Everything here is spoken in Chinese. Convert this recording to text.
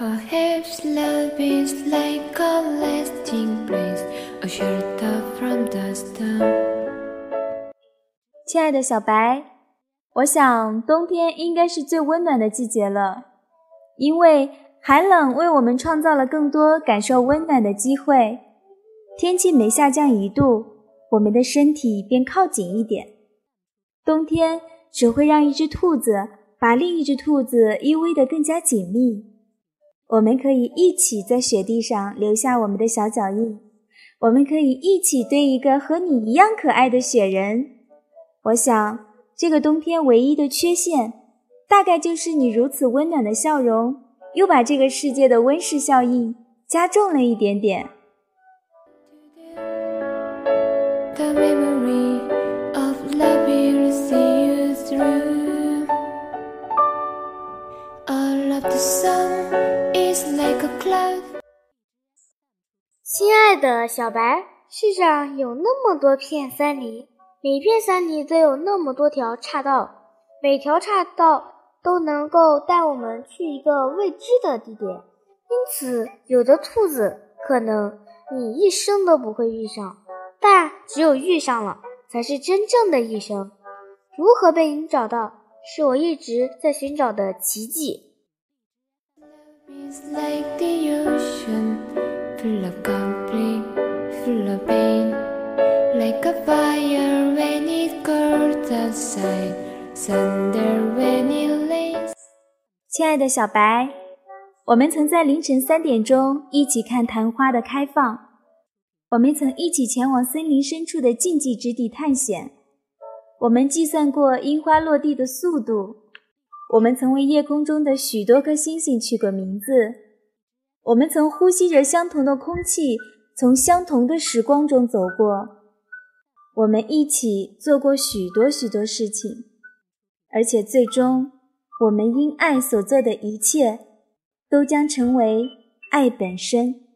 Perhaps love is like a lasting place, a shelter from the storm. 亲爱的小白，我想冬天应该是最温暖的季节了，因为寒冷为我们创造了更多感受温暖的机会。天气每下降一度，我们的身体便靠紧一点。冬天只会让一只兔子把另一只兔子依偎得更加紧密。我们可以一起在雪地上留下我们的小脚印，我们可以一起堆一个和你一样可爱的雪人。我想，这个冬天唯一的缺陷，大概就是你如此温暖的笑容，又把这个世界的温室效应加重了一点点。So 亲爱的小白，世上有那么多片森林。每片森林都有那么多条岔道，每条岔道都能够带我们去一个未知的地点。因此，有的兔子可能你一生都不会遇上，但只有遇上了，才是真正的一生。如何被你找到，是我一直在寻找的奇迹。亲爱的小白，我们曾在凌晨三点钟一起看昙花的开放，我们曾一起前往森林深处的禁忌之地探险，我们计算过樱花落地的速度，我们曾为夜空中的许多颗星星取过名字，我们曾呼吸着相同的空气，从相同的时光中走过。我们一起做过许多许多事情，而且最终，我们因爱所做的一切，都将成为爱本身。